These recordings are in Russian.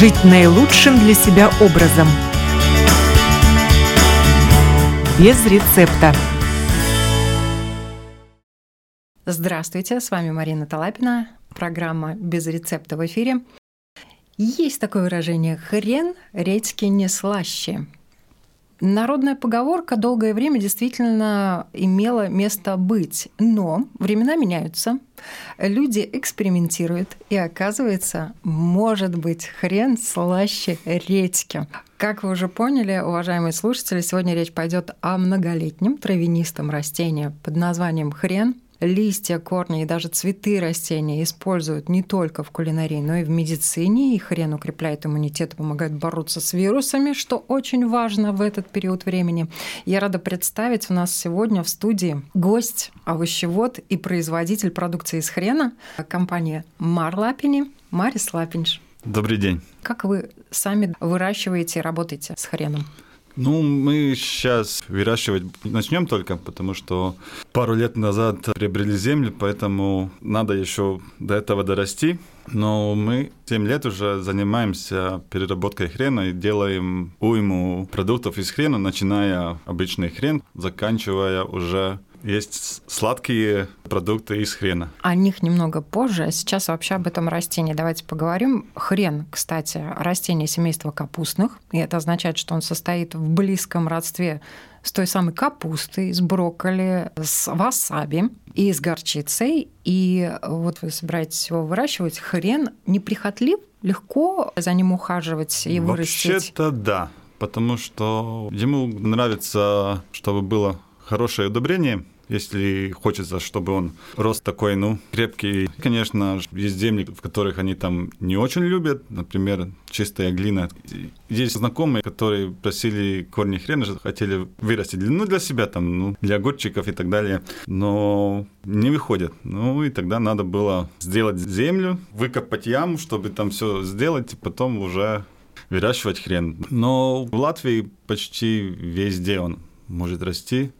жить наилучшим для себя образом. Без рецепта. Здравствуйте, с вами Марина Талапина, программа «Без рецепта» в эфире. Есть такое выражение «хрен редьки не слаще». Народная поговорка долгое время действительно имела место быть, но времена меняются, люди экспериментируют, и оказывается, может быть хрен слаще редьки. Как вы уже поняли, уважаемые слушатели, сегодня речь пойдет о многолетнем травянистом растении под названием хрен – листья, корни и даже цветы растения используют не только в кулинарии, но и в медицине. И хрен укрепляет иммунитет помогает бороться с вирусами, что очень важно в этот период времени. Я рада представить у нас сегодня в студии гость, овощевод и производитель продукции из хрена компания Марлапини Марис Лапинш. Добрый день. Как вы сами выращиваете и работаете с хреном? Ну, мы сейчас выращивать начнем только, потому что пару лет назад приобрели землю, поэтому надо еще до этого дорасти. Но мы 7 лет уже занимаемся переработкой хрена и делаем уйму продуктов из хрена, начиная обычный хрен, заканчивая уже есть сладкие продукты из хрена. О них немного позже. А сейчас вообще об этом растении давайте поговорим. Хрен, кстати, растение семейства капустных. И это означает, что он состоит в близком родстве с той самой капустой, с брокколи, с васаби и с горчицей. И вот вы собираетесь его выращивать. Хрен неприхотлив, легко за ним ухаживать и вырастить? Вообще-то да, потому что ему нравится, чтобы было хорошее удобрение, если хочется, чтобы он рос такой, ну, крепкий. Конечно, есть земли, в которых они там не очень любят, например, чистая глина. Есть знакомые, которые просили корни хрена, хотели вырастить, ну, для себя там, ну, для огурчиков и так далее, но не выходят. Ну, и тогда надо было сделать землю, выкопать яму, чтобы там все сделать, и потом уже выращивать хрен. Но в Латвии почти везде он может расти,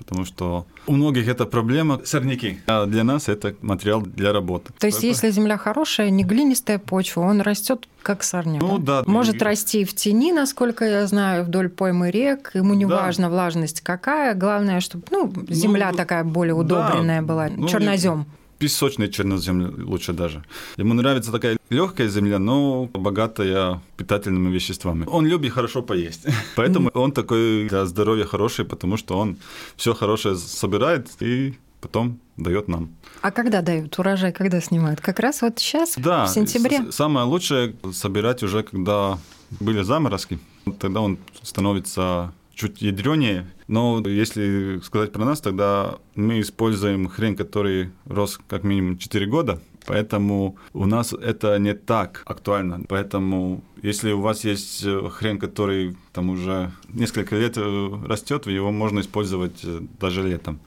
потому что у многих это проблема сорняки, а для нас это материал для работы. То есть, это... если земля хорошая, не глинистая почва, он растет как сорняк. Ну да. Может и... расти в тени, насколько я знаю, вдоль поймы рек. Ему не да. важно влажность какая, главное, чтобы ну, земля ну, такая более удобренная да. была, ну, чернозем песочный чернозем лучше даже. Ему нравится такая легкая земля, но богатая питательными веществами. Он любит хорошо поесть. Поэтому он такой для здоровья хороший, потому что он все хорошее собирает и потом дает нам. А когда дают урожай, когда снимают? Как раз вот сейчас, да, в сентябре? самое лучшее собирать уже, когда были заморозки. Тогда он становится чуть ядренее. Но если сказать про нас, тогда мы используем хрен, который рос как минимум 4 года, поэтому у нас это не так актуально. Поэтому если у вас есть э, хрен, который там уже несколько лет э, растет, его можно использовать э, даже летом.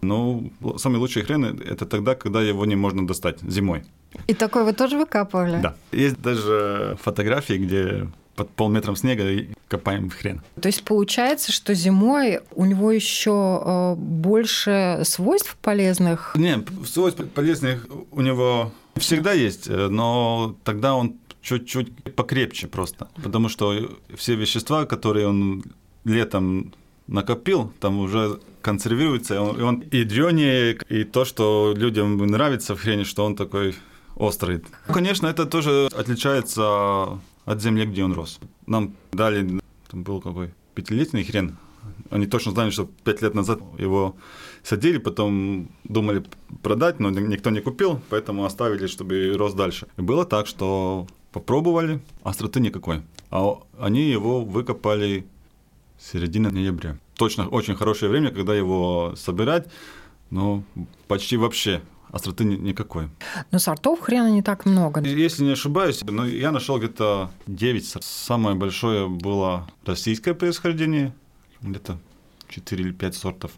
Но самый лучший хрен – это тогда, когда его не можно достать зимой. И такой вы тоже выкапывали? Да. Есть даже фотографии, где под полметром снега и копаем в хрен. То есть получается, что зимой у него еще э, больше свойств полезных? Не, свойств полезных у него всегда есть, э, но тогда он чуть-чуть покрепче просто, потому что все вещества, которые он летом накопил, там уже консервируется, и он, и он ядрёнее, и то, что людям нравится в хрене, что он такой острый. Конечно, это тоже отличается от земли, где он рос. Нам дали, там был какой, пятилетний хрен. Они точно знали, что пять лет назад его садили, потом думали продать, но никто не купил, поэтому оставили, чтобы рос дальше. И было так, что попробовали, остроты никакой. А они его выкопали середина ноября. Точно очень хорошее время, когда его собирать, но почти вообще остроты никакой. Но сортов хрена не так много. Если не ошибаюсь, но я нашел где-то 9. Самое большое было российское происхождение, где-то 4 или 5 сортов.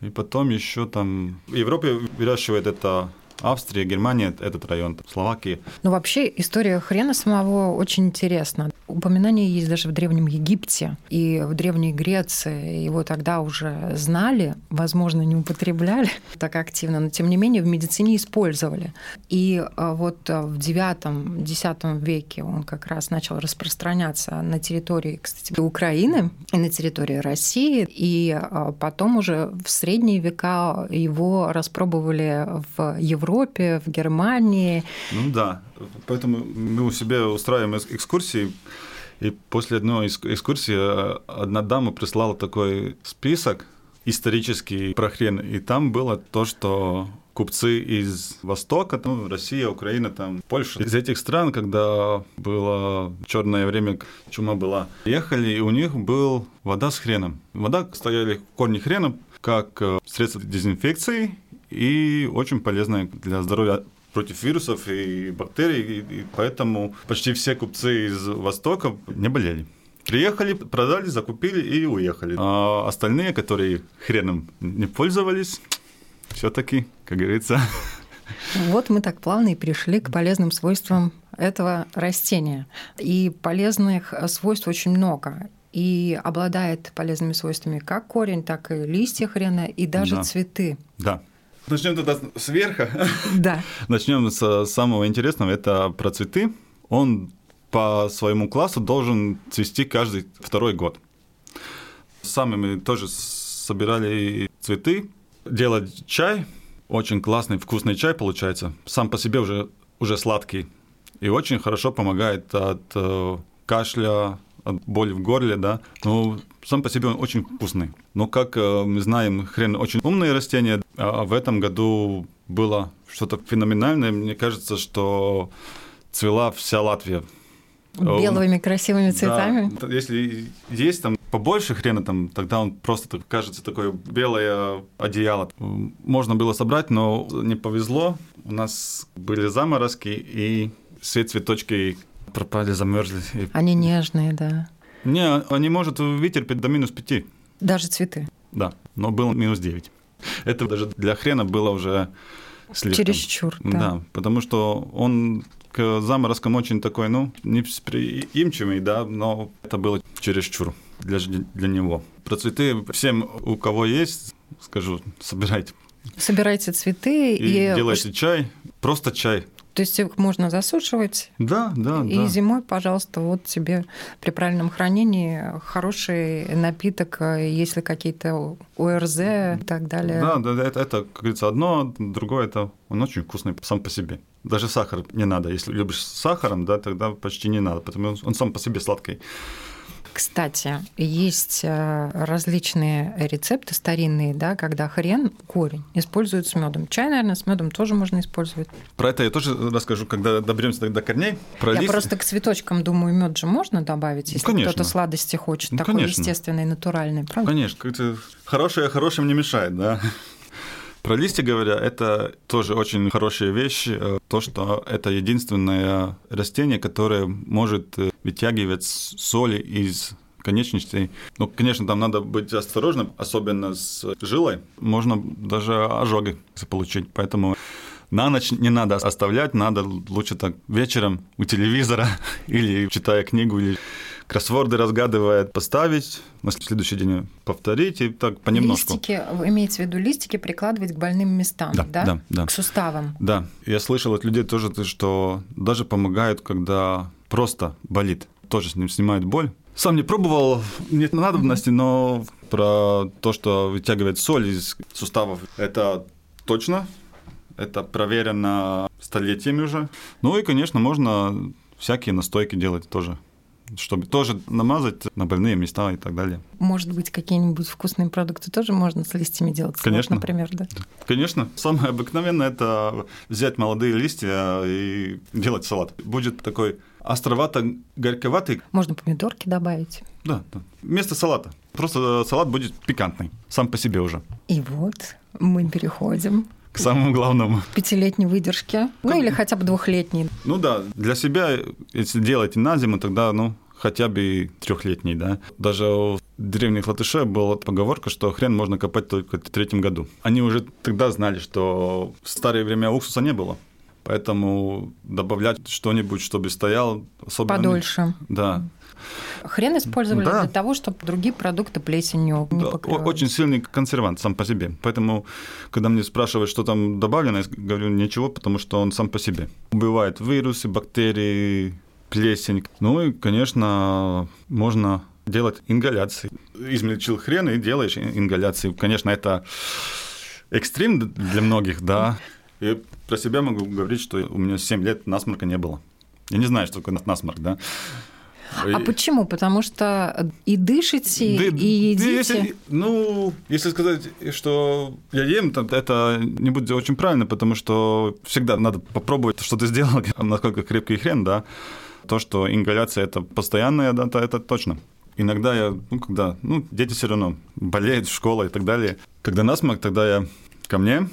И потом еще там... В Европе выращивает это Австрия, Германия, этот район, Словакия. Ну, вообще, история хрена самого очень интересна. Упоминание есть даже в Древнем Египте и в Древней Греции. Его тогда уже знали, возможно, не употребляли так активно, но тем не менее в медицине использовали. И а, вот а, в IX-X веке он как раз начал распространяться на территории, кстати, Украины и на территории России. И а, потом уже в средние века его распробовали в Европе, в Германии. Ну да, поэтому мы у себя устраиваем экскурсии и после одной экскурсии э, одна дама прислала такой список исторический про хрен, и там было то, что купцы из Востока, ну, Россия, Украина, там, Польша. Из этих стран, когда было черное время, чума была, ехали, и у них был вода с хреном. Вода стояли корни хрена как э, средство дезинфекции и очень полезное для здоровья против вирусов и бактерий, и, и поэтому почти все купцы из Востока не болели. Приехали, продали, закупили и уехали. А остальные, которые хреном не пользовались, все-таки, как говорится. Вот мы так плавно и пришли к полезным свойствам этого растения. И полезных свойств очень много. И обладает полезными свойствами как корень, так и листья хрена, и даже да. цветы. Да. Начнем тогда сверху. Да. Начнем с самого интересного. Это про цветы. Он по своему классу должен цвести каждый второй год. Сами мы тоже собирали цветы, делать чай. Очень классный, вкусный чай получается. Сам по себе уже, уже сладкий. И очень хорошо помогает от э, кашля, от боли в горле, да. Ну, сам по себе он очень вкусный. Но, как э, мы знаем, хрен очень умное растение, а в этом году было что-то феноменальное. Мне кажется, что цвела вся Латвия. Белыми красивыми цветами? Да, если есть там побольше хрена, там, тогда он просто кажется такое белое одеяло. Можно было собрать, но не повезло. У нас были заморозки, и все цветочки пропали, замерзли. Они нежные, да. Не, они может вытерпеть до минус пяти. Даже цветы? Да, но было минус девять. Это даже для хрена было уже слишком. Чересчур, да. Да, потому что он к заморозкам очень такой, ну, неприимчивый, да, но это было чересчур для, для него. Про цветы всем, у кого есть, скажу, собирайте. Собирайте цветы и... и... Делайте чай, просто чай. То есть их можно засушивать. Да, да, и да. зимой, пожалуйста, вот тебе при правильном хранении хороший напиток, если какие-то ОРЗ и так далее. Да, да, это, это как говорится, одно, другое это он очень вкусный сам по себе. Даже сахар не надо. Если любишь с сахаром, да, тогда почти не надо, потому что он сам по себе сладкий. Кстати, есть э, различные рецепты старинные, да, когда хрен, корень используют с медом. Чай, наверное, с медом тоже можно использовать. Про это я тоже расскажу, когда доберемся до корней. Про я лист... просто к цветочкам думаю, мед же можно добавить, если конечно. кто-то сладости хочет, Ну, такой конечно. естественный, натуральный, правда? Конечно, хорошее хорошим не мешает, да. Про листья говоря, это тоже очень хорошая вещь, э, то, что это единственное растение, которое может э, вытягивать соли из конечностей. Ну, конечно, там надо быть осторожным, особенно с жилой. Можно даже ожоги получить, поэтому на ночь не надо оставлять, надо лучше так вечером у телевизора или читая книгу, или кроссворды разгадывая, поставить, на следующий день повторить и так понемножку. Листики, вы имеете в виду листики прикладывать к больным местам, Да, да? да, да. К суставам. Да, я слышал от людей тоже, что даже помогают, когда просто болит. Тоже с ним снимают боль. Сам не пробовал, нет надобности, но про то, что вытягивает соль из суставов, это точно. Это проверено столетиями уже. Ну и, конечно, можно всякие настойки делать тоже чтобы тоже намазать на больные места и так далее. Может быть, какие-нибудь вкусные продукты тоже можно с листьями делать? Салат, Конечно. например, да? Конечно, самое обыкновенное это взять молодые листья и делать салат. Будет такой островато-горьковатый. Можно помидорки добавить. Да, да. Вместо салата. Просто салат будет пикантный, сам по себе уже. И вот мы переходим К самому главному. пятилетней выдержке. Ну или хотя бы двухлетней. Ну да, для себя, если делаете на зиму, тогда, ну, хотя бы трехлетний, да. Даже в древних латыше была поговорка, что хрен можно копать только в третьем году. Они уже тогда знали, что в старое время уксуса не было. Поэтому добавлять что-нибудь, чтобы стоял особо... Подольше. Да. Хрен использовали Да. для того, чтобы другие продукты плесенью не Да, покрывались. очень сильный консервант сам по себе. Поэтому, когда мне спрашивают, что там добавлено, я говорю ничего, потому что он сам по себе. Убивает вирусы, бактерии, плесень. Ну и, конечно, можно делать ингаляции. Измельчил хрен и делаешь ин- ингаляции. Конечно, это экстрим для многих, да. И про себя могу говорить, что у меня 7 лет насморка не было. Я не знаю, что такое насморк, да. А И- почему? Потому что и дышите, да- и едите. если- ну, если сказать, что я ем, то это не будет очень правильно, потому что всегда надо попробовать, что ты сделал, насколько крепкий хрен, да. То, что ингаляция это постоянная, да, то это точно. Иногда я, ну, когда, ну, дети все равно болеют, школа и так далее. Когда насморк, тогда я ко мне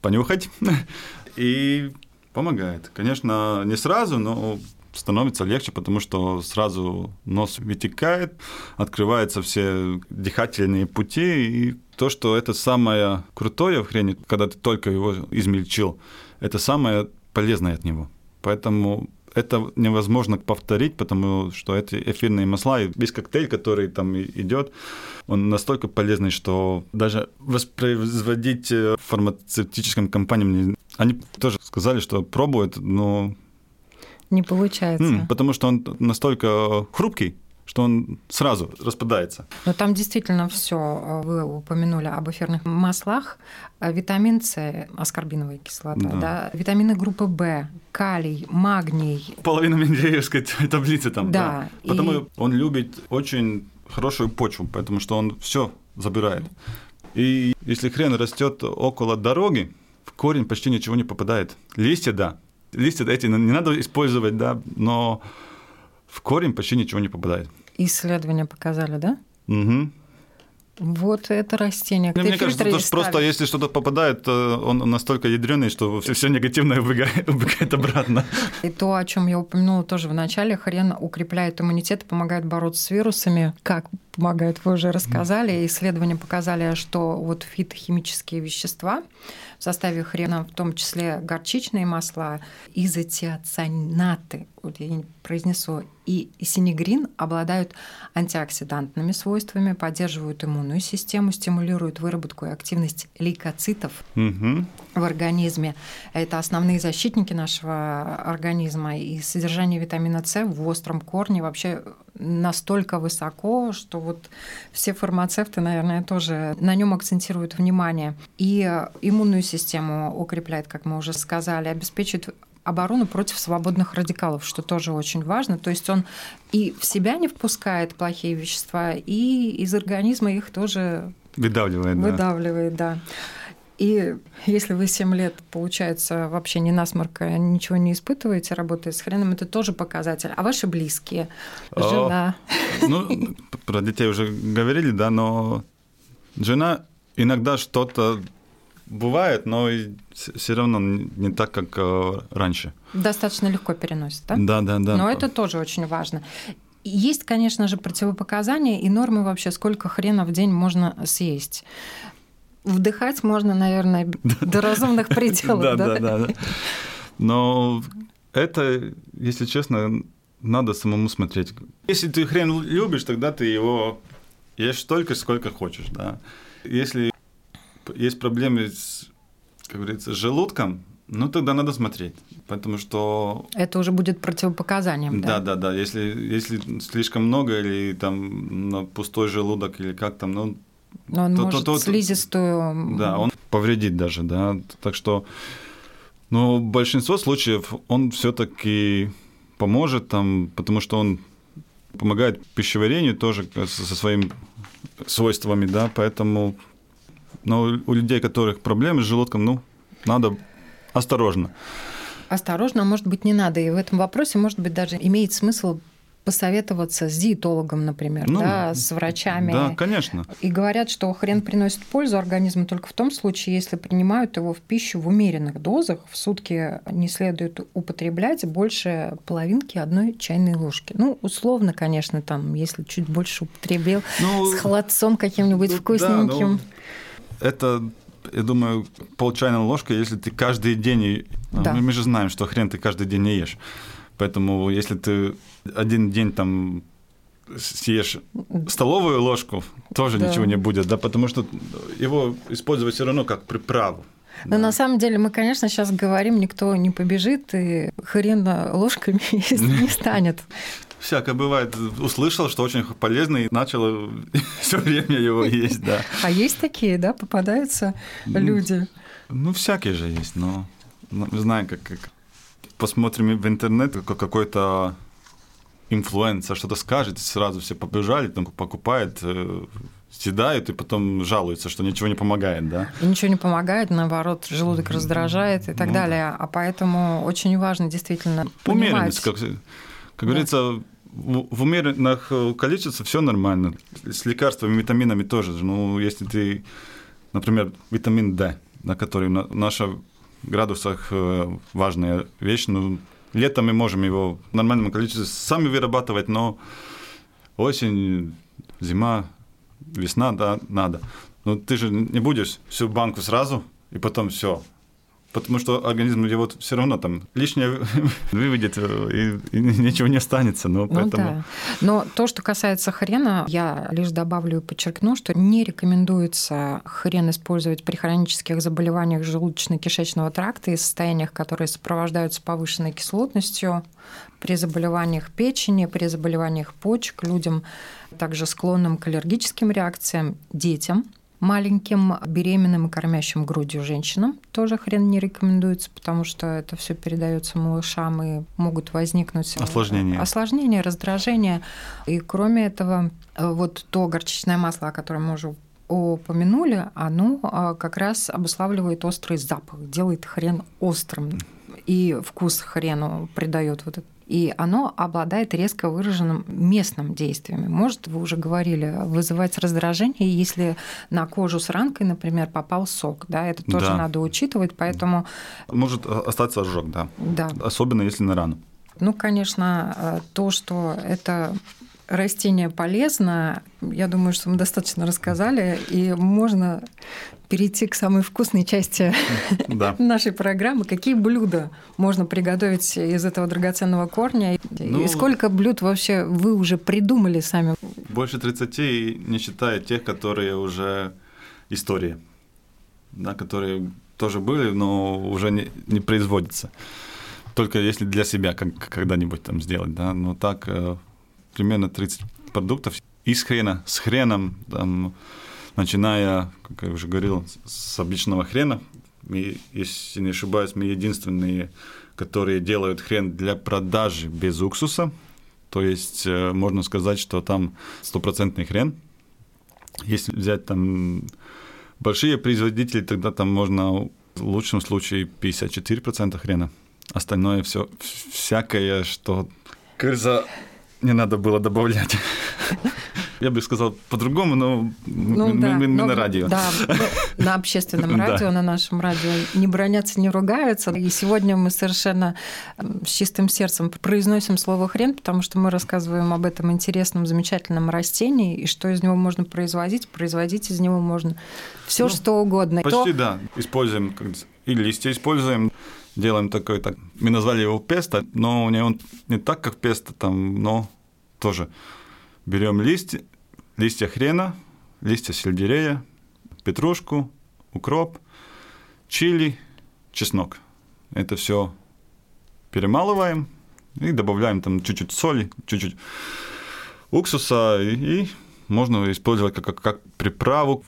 понюхать и помогает. Конечно, не сразу, но становится легче, потому что сразу нос вытекает, открываются все дыхательные пути, и то, что это самое крутое в хрени, когда ты только его измельчил, это самое полезное от него. Поэтому это невозможно повторить, потому что эти эфирные масла и весь коктейль, который там идет, он настолько полезный, что даже воспроизводить э, фармацевтическим компаниям, они тоже сказали, что пробуют, но Не получается. М, потому что он настолько хрупкий, что он сразу распадается. Но там действительно все. Вы упомянули об эфирных маслах. А Витамин С, аскорбиновая кислота, Да. да. витамины группы В, калий, магний. Половина Менделеевской таблицы там. Да, Потому и- он любит очень хорошую почву, потому что он все забирает. И если хрен растет около дороги, в корень почти ничего не попадает. Листья, да. Листья эти не надо использовать, да, но в корень почти ничего не попадает. Исследования показали, да? Мгм. Вот это растение. Ну, Мне кажется, то, что просто если что-то попадает, то он настолько ядреный, что все, негативное убегает, убегает обратно. И то, о чем я упомянула тоже в начале, хрен укрепляет иммунитет и помогает бороться с вирусами. Как помогает, вы уже рассказали. Исследования показали, что вот фитохимические вещества в составе хрена, в том числе горчичные масла, изотиоцианаты, вот я не произнесу, и синегрин обладают антиоксидантными свойствами, поддерживают иммунную систему, стимулируют выработку и активность лейкоцитов, Мгм. в организме. Это основные защитники нашего организма. И содержание витамина С в остром корне вообще настолько высоко, что вот все фармацевты, наверное, тоже на нем акцентируют внимание. И иммунную систему укрепляет, как мы уже сказали, обеспечивает оборону против свободных радикалов, что тоже очень важно. То есть он и в себя не впускает плохие вещества, и из организма их тоже Выдавливает, да. Выдавливает, да. И если вы 7 лет, получается, вообще ни насморка, ничего не испытываете, работая с хреном, это тоже показатель. А ваши близкие, О. жена, Ну, про детей уже говорили, да, но жена иногда что-то бывает, но все равно не так, как э, раньше. достаточно легко переносит, да? Да, да, да. Но это тоже очень важно. Есть, конечно же, противопоказания и нормы вообще, сколько хрена в день можно съесть. Вдыхать можно, наверное, до разумных пределов, Да, да? да, да. да. Но это, если честно, надо самому смотреть. Если ты хрен любишь, тогда ты его ешь столько, сколько хочешь, да. Если есть проблемы с, как говорится, с желудком, ну тогда надо смотреть, потому что Это уже будет противопоказанием, да, да? да, да. Если если слишком много или там на пустой желудок или как там, ну Но он то- то- может то- слизистую... да, он повредит даже, да. Так что, но в большинство случаев он все-таки поможет там, потому что он помогает пищеварению тоже со со своими свойствами, да, поэтому, но у людей, у которых проблемы с желудком, ну, надо осторожно. Осторожно, может быть, не надо. И в этом вопросе, может быть, даже имеет смысл посоветоваться с диетологом, например, Ну, да, с врачами. Да, конечно. И говорят, что хрен приносит пользу организму только в том случае, если принимают его в пищу в умеренных дозах. В сутки не следует употреблять больше половинки одной чайной ложки. Ну, условно, конечно, там, если чуть больше употребил, Ну, с холодцом каким-нибудь ну, да, вкусненьким. ну, это, я думаю, пол чайной ложки, если ты каждый день... и- Да. Мы, мы же знаем, что хрен ты каждый день не ешь. Поэтому если ты один день там съешь столовую ложку, тоже Да. ничего не будет, да, потому что его использовать все равно как приправу. Но на самом деле мы, конечно, сейчас говорим, никто не побежит и хрен ложками не станет. Всякое бывает. Услышал, что очень полезно, и начал все время его есть, да. А есть такие, да, попадаются люди. Ну, всякие же есть, но ну, знаю, как, как посмотрим в интернет, как какой-то инфлюенсер что-то скажет, и сразу все побежали, там покупают, э, съедают и потом жалуются, что ничего не помогает, да. И ничего не помогает, наоборот, желудок раздражает и так Ну далее. А поэтому очень важно действительно Умеренность, понимать. как, как говорится, в, умеренных э, количествах все нормально. С лекарствами, витаминами тоже. Ну, если ты, например, витамин D, на который на наших градусах э, важная вещь, ну, летом мы можем его в нормальном количестве сами вырабатывать, но осень, зима, весна, да, надо. Но ты же не будешь всю банку сразу и потом все. Потому что организм его все равно там лишнее выведет, э, и, и ничего не останется. Но Ну поэтому... да. Но то, что касается хрена, я лишь добавлю и подчеркну, что не рекомендуется хрен использовать при хронических заболеваниях желудочно-кишечного тракта и состояниях, которые сопровождаются повышенной кислотностью, при заболеваниях печени, при заболеваниях почек, людям также склонным к аллергическим реакциям, детям, маленьким беременным и кормящим грудью женщинам тоже хрен не рекомендуется, потому что это все передается малышам и могут возникнуть э, Осложнения. осложнения, раздражения. И кроме этого, э, вот то горчичное масло, о котором мы уже упомянули, оно а, как раз обуславливает острый запах, делает хрен острым. И вкус хрену придает вот это. И оно обладает резко выраженным местным действиями. Может, вы уже говорили, вызывать раздражение, если на кожу с ранкой, например, попал сок. Да, это тоже Да. надо учитывать. Поэтому, Может остаться ожог, да. да, Особенно если на рану. ну, конечно, э, то, что это растение полезно, я думаю, что мы достаточно рассказали, и можно перейти к самой вкусной части Да. нашей программы. Какие блюда можно приготовить из этого драгоценного корня? И Ну- сколько блюд вообще вы уже придумали сами? Больше 30, не считая тех, которые уже истории, да, которые тоже были, но уже не, не производятся. Только если для себя как, когда-нибудь там сделать, да. Но так э, примерно 30 продуктов из хрена, с хреном, там, начиная, как я уже говорил, с обычного хрена. Мы, если не ошибаюсь, мы единственные, которые делают хрен для продажи без уксуса. То есть э, можно сказать, что там стопроцентный хрен. Если взять там большие производители, тогда там можно в лучшем случае 54% хрена. Остальное все всякое, что, говорится, не надо было добавлять. Я бы сказал по-другому, но Ну мы, да, мы- мы но- на радио. Да, ну, на общественном радио, на нашем радио не бронятся, не ругаются. И сегодня мы совершенно с чистым сердцем произносим слово хрен, потому что мы рассказываем об этом интересном, замечательном растении, и что из него можно производить. Производить из него можно все Ну, что угодно. То- Почти да. Используем и листья используем, делаем такой так. Мы назвали его песто, но у него не так, как песто, там, но тоже берем листья, листья хрена, листья сельдерея, петрушку, укроп, чили, чеснок. Это все перемалываем и добавляем там чуть-чуть соли, чуть-чуть уксуса, и, и можно использовать как, как, как приправу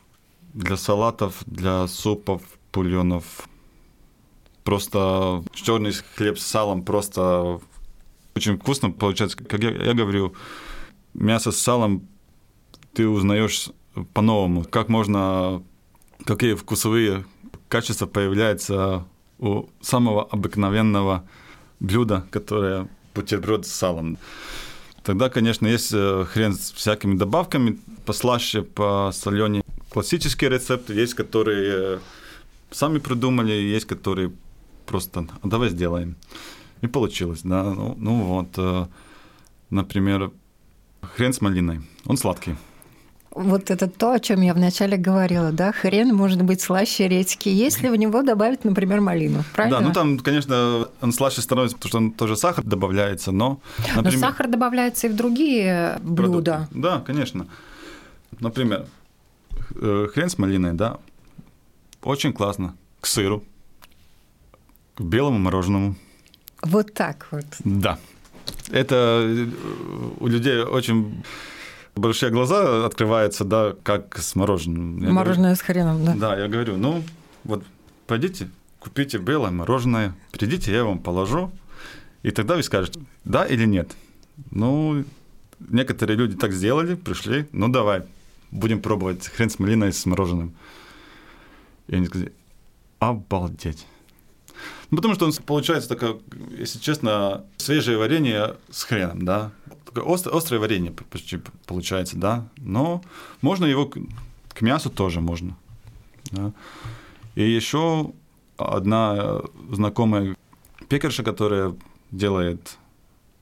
для салатов, для супов, бульонов. Просто черный хлеб с салом просто очень вкусно получается. Как я, я говорю, мясо с салом ты узнаешь по-новому. Как можно, какие вкусовые качества появляются у самого обыкновенного блюда, которое бутерброд с салом. Тогда, конечно, есть э, хрен с всякими добавками, послаще, посоленее. Классические рецепты есть, которые э, сами придумали, есть, которые просто «А давай сделаем. И получилось, да. Ну, ну вот, э, например, хрен с малиной. Он сладкий. Вот это то, о чем я вначале говорила, да? Хрен может быть слаще редьки, если в него добавить, например, малину, правильно? Да, ну там, конечно, он слаще становится, потому что он тоже сахар добавляется, но... Например, но сахар добавляется и в другие блюда. Продукты. Да, конечно. Например, э, хрен с малиной, да, очень классно. К сыру, к белому мороженому. Вот так вот. Да. Это э, у людей очень большие глаза открываются, да, как с мороженым. Я Мороженое говорю, с хреном, да. Да, я говорю, ну, вот пойдите, купите белое мороженое, придите, я вам положу, и тогда вы скажете, да или нет. Ну, некоторые люди так сделали, пришли, ну, давай, будем пробовать хрен с малиной с мороженым. И они сказали, обалдеть. Ну, потому что он получается такое, если честно, свежее варенье с хреном, да. Такое острое, острое варенье почти получается, да. Но можно его к, к мясу тоже можно. Да. И еще одна знакомая пекарша, которая делает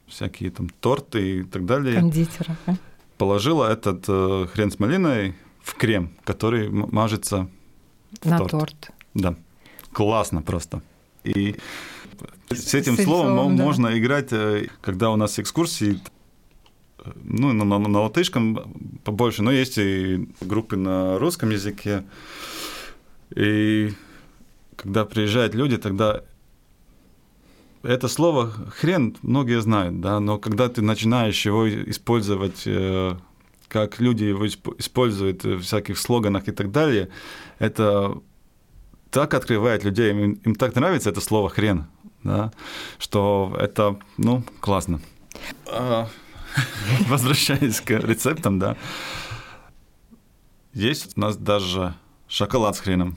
всякие там торты и так далее. Кондитера. Положила этот э, хрен с малиной в крем, который мажется в на торт. торт. Да. Классно просто. И с этим С словом словом, да. можно играть, э, когда у нас экскурсии, ну, на, на, на латышском побольше, но есть и группы на русском языке. И когда приезжают люди, тогда это слово хрен многие знают, да, но когда ты начинаешь его использовать, э, как люди его исп- используют в всяких слоганах и так далее, это так открывает людей, им, им так нравится это слово хрен, да, что это, ну, классно. А, Возвращаясь к рецептам, да, есть у нас даже шоколад с хреном.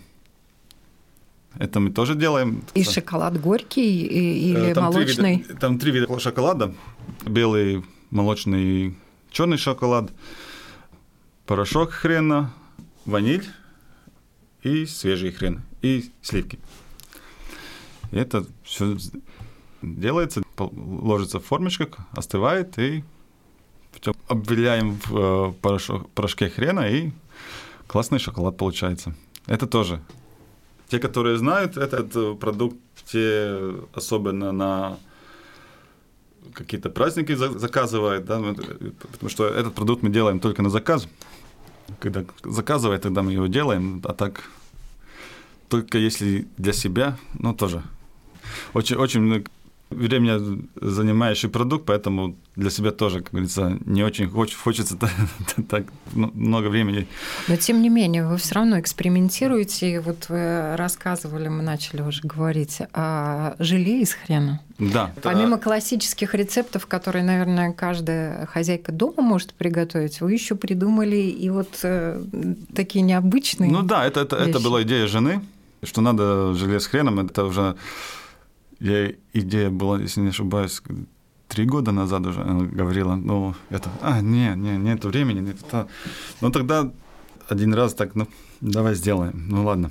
Это мы тоже делаем. И шоколад горький и- или Э, Там три молочный? вида- там три вида шоколада. Белый, молочный и черный шоколад. Порошок хрена, ваниль и свежий хрен. И сливки. И это все делается, ложится в формочках, остывает и обвиляем в э, порошок, порошке хрена и классный шоколад получается. Это тоже. Те, которые знают этот э, продукт, те особенно на какие-то праздники за- заказывают, да, это- потому что этот продукт мы делаем только на заказ. Когда заказывает, тогда мы его делаем, а так только если для себя, ну тоже. Очень, очень временно занимающий продукт, поэтому для себя тоже, как говорится, не очень хоч- хочется так, так много времени. Но тем не менее, вы все равно экспериментируете. И Вот вы рассказывали, мы начали уже говорить о желе из хрена. Да. Помимо классических рецептов, которые, наверное, каждая хозяйка дома может приготовить, вы еще придумали и вот э, такие необычные. Ну да, это, это, это вещи. была идея жены, что надо желе с хреном. Это уже я, идея была, если не ошибаюсь, три года назад уже она говорила, ну, это, а, не, не, нет времени, нет, это... Ну, тогда один раз так, ну, давай сделаем. Ну, ладно.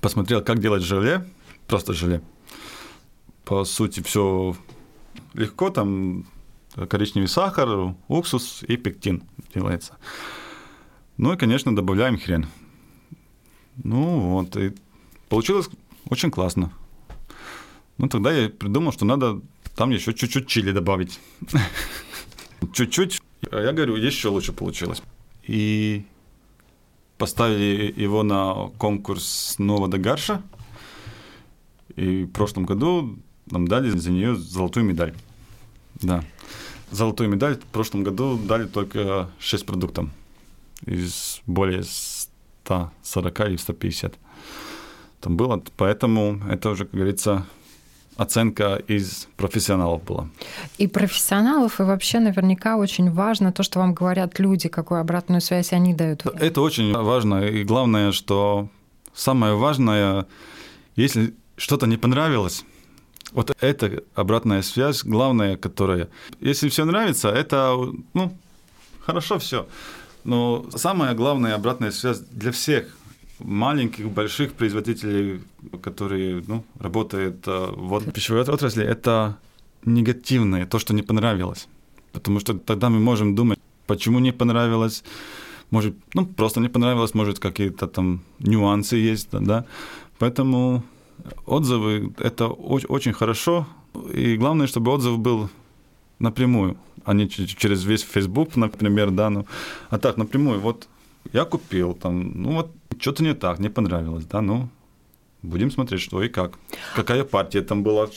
Посмотрел, как делать желе, просто желе. По сути, все легко, там коричневый сахар, уксус и пектин делается. Ну и, конечно, добавляем хрен. Ну вот, и получилось очень классно. Ну тогда я придумал, что надо там еще чуть-чуть чили добавить. Чуть-чуть. А я говорю, еще лучше получилось. И поставили его на конкурс Нового Гарша. И в прошлом году нам дали за нее золотую медаль. Да. Золотую медаль в прошлом году дали только 6 продуктов из более 140 или 150. Там было, поэтому это уже, как говорится, оценка из профессионалов была. И профессионалов, и вообще наверняка очень важно то, что вам говорят люди, какую обратную связь они дают. Это очень важно. И главное, что самое важное, если что-то не понравилось, вот это обратная связь, главная, которая... Если все нравится, это, ну, хорошо все. Но самая главная обратная связь для всех маленьких, больших производителей, которые ну, работают э, в пищевой отрасли, это негативное, то, что не понравилось. Потому что тогда мы можем думать, почему не понравилось, может, ну, просто не понравилось, может, какие-то там нюансы есть, да. Поэтому отзывы – это очень хорошо, и главное, чтобы отзыв был напрямую, а не через весь Facebook, например, да, ну, а так напрямую, вот я купил, там, ну вот что-то не так, не понравилось, да, ну, будем смотреть, что и как. Какая партия там была,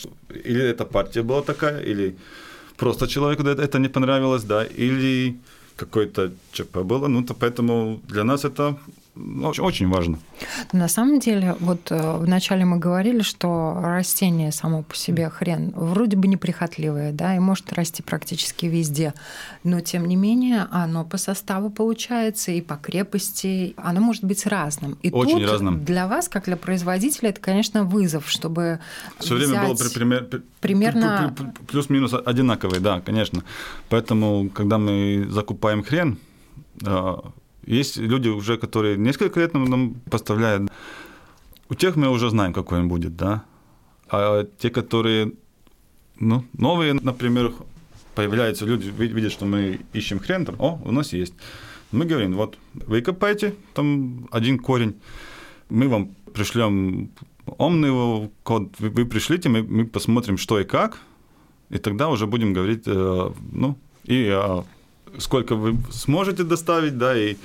или эта партия была такая, или просто человеку это не понравилось, да, или какое-то ЧП было, ну, то поэтому для нас это очень, очень важно. На самом деле, вот э, вначале мы говорили, что растение само по себе хрен вроде бы неприхотливое, да, и может расти практически везде, но тем не менее оно по составу получается и по крепости, оно может быть разным. И очень тут разным. для вас, как для производителя, это, конечно, вызов, чтобы все время было пример, примерно плюс-минус одинаковый, да, конечно. Поэтому, когда мы закупаем хрен, э, есть люди уже, которые несколько лет нам поставляют. У тех мы уже знаем, какой он будет, да. А те, которые ну, новые, например, появляются люди, видят, что мы ищем хрен, там, о, у нас есть. Мы говорим, вот вы копаете там один корень, мы вам пришлем умный код, вы, вы пришлите, мы, мы посмотрим, что и как, и тогда уже будем говорить, э, ну, и о сколько вы сможете доставить, да, и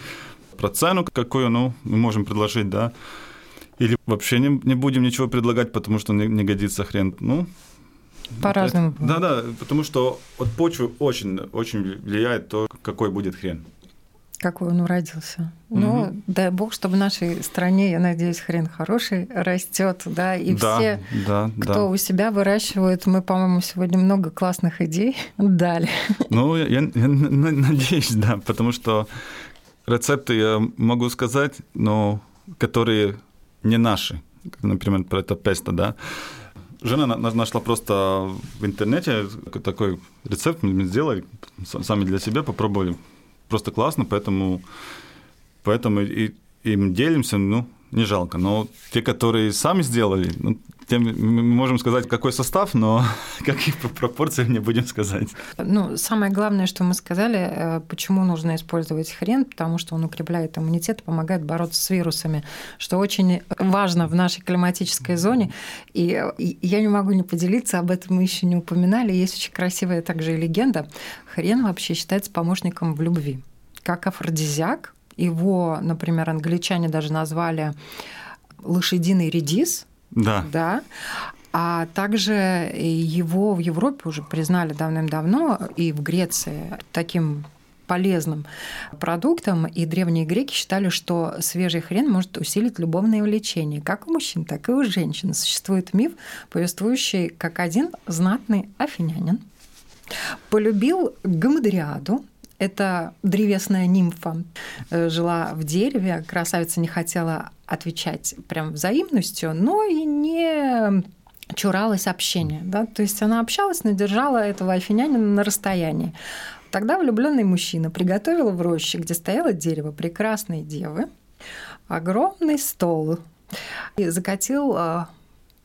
про цену какую, ну, мы можем предложить, да, или вообще не, не будем ничего предлагать, потому что не, не годится хрен, ну, по-разному. Да, да, потому что от почвы очень, очень влияет то, какой будет хрен какой он уродился. Угу. Ну, дай бог, чтобы в нашей стране, я надеюсь, хрен хороший растет, да, и да, все, да, кто да. у себя выращивает, мы, по-моему, сегодня много классных идей дали. Ну, я, я, я надеюсь, да, потому что рецепты я могу сказать, но которые не наши, например, про это песто, да. Жена нашла просто в интернете такой рецепт, мы сделали, сами для себя попробовали просто классно, поэтому, поэтому и, им делимся, ну, не жалко. Но те, которые сами сделали, ну, тем мы можем сказать, какой состав, но каких пропорций не будем сказать. Ну, самое главное, что мы сказали, э, почему нужно использовать хрен, потому что он укрепляет иммунитет, помогает бороться с вирусами, что очень важно в нашей климатической зоне. И я не могу не поделиться, об этом мы еще не упоминали. Есть очень красивая также легенда. Хрен вообще считается помощником в любви. Как афродизиак, его, например, англичане даже назвали лошадиный редис, да. Да. А также его в Европе уже признали давным-давно и в Греции таким полезным продуктом, и древние греки считали, что свежий хрен может усилить любовное влечение, как у мужчин, так и у женщин. Существует миф, повествующий, как один знатный афинянин полюбил гамадриаду, это древесная нимфа э, жила в дереве, красавица не хотела отвечать прям взаимностью, но и не чуралась общения. Да? То есть она общалась, но держала этого афинянина на расстоянии. Тогда влюбленный мужчина приготовил в роще, где стояло дерево прекрасной девы, огромный стол и закатил э,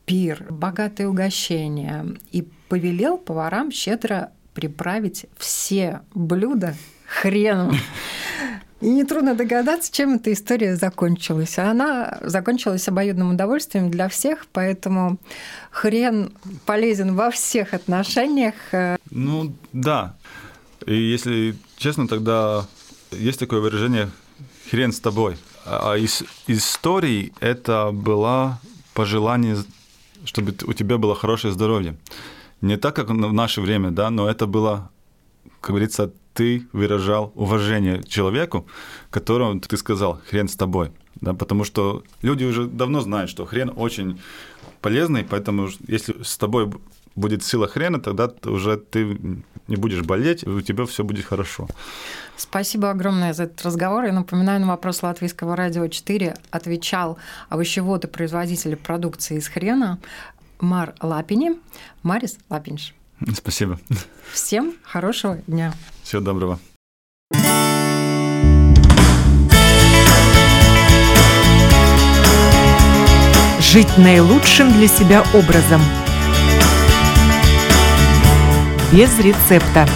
пир, богатое угощение и повелел поварам щедро приправить все блюда хреном. И нетрудно догадаться, чем эта история закончилась. Она закончилась обоюдным удовольствием для всех, поэтому хрен полезен во всех отношениях. Ну да. И если честно, тогда есть такое выражение «хрен с тобой». А из истории это было пожелание, чтобы у тебя было хорошее здоровье не так, как в наше время, да, но это было, как говорится, ты выражал уважение человеку, которому ты сказал «хрен с тобой». Да, потому что люди уже давно знают, что хрен очень полезный, поэтому если с тобой будет сила хрена, тогда уже ты не будешь болеть, у тебя все будет хорошо. Спасибо огромное за этот разговор. Я напоминаю, на вопрос Латвийского радио 4 отвечал овощевод и производитель продукции из хрена Мар Лапини, Марис Лапинш. Спасибо. Всем хорошего дня. Всего доброго. Жить наилучшим для себя образом. Без рецепта.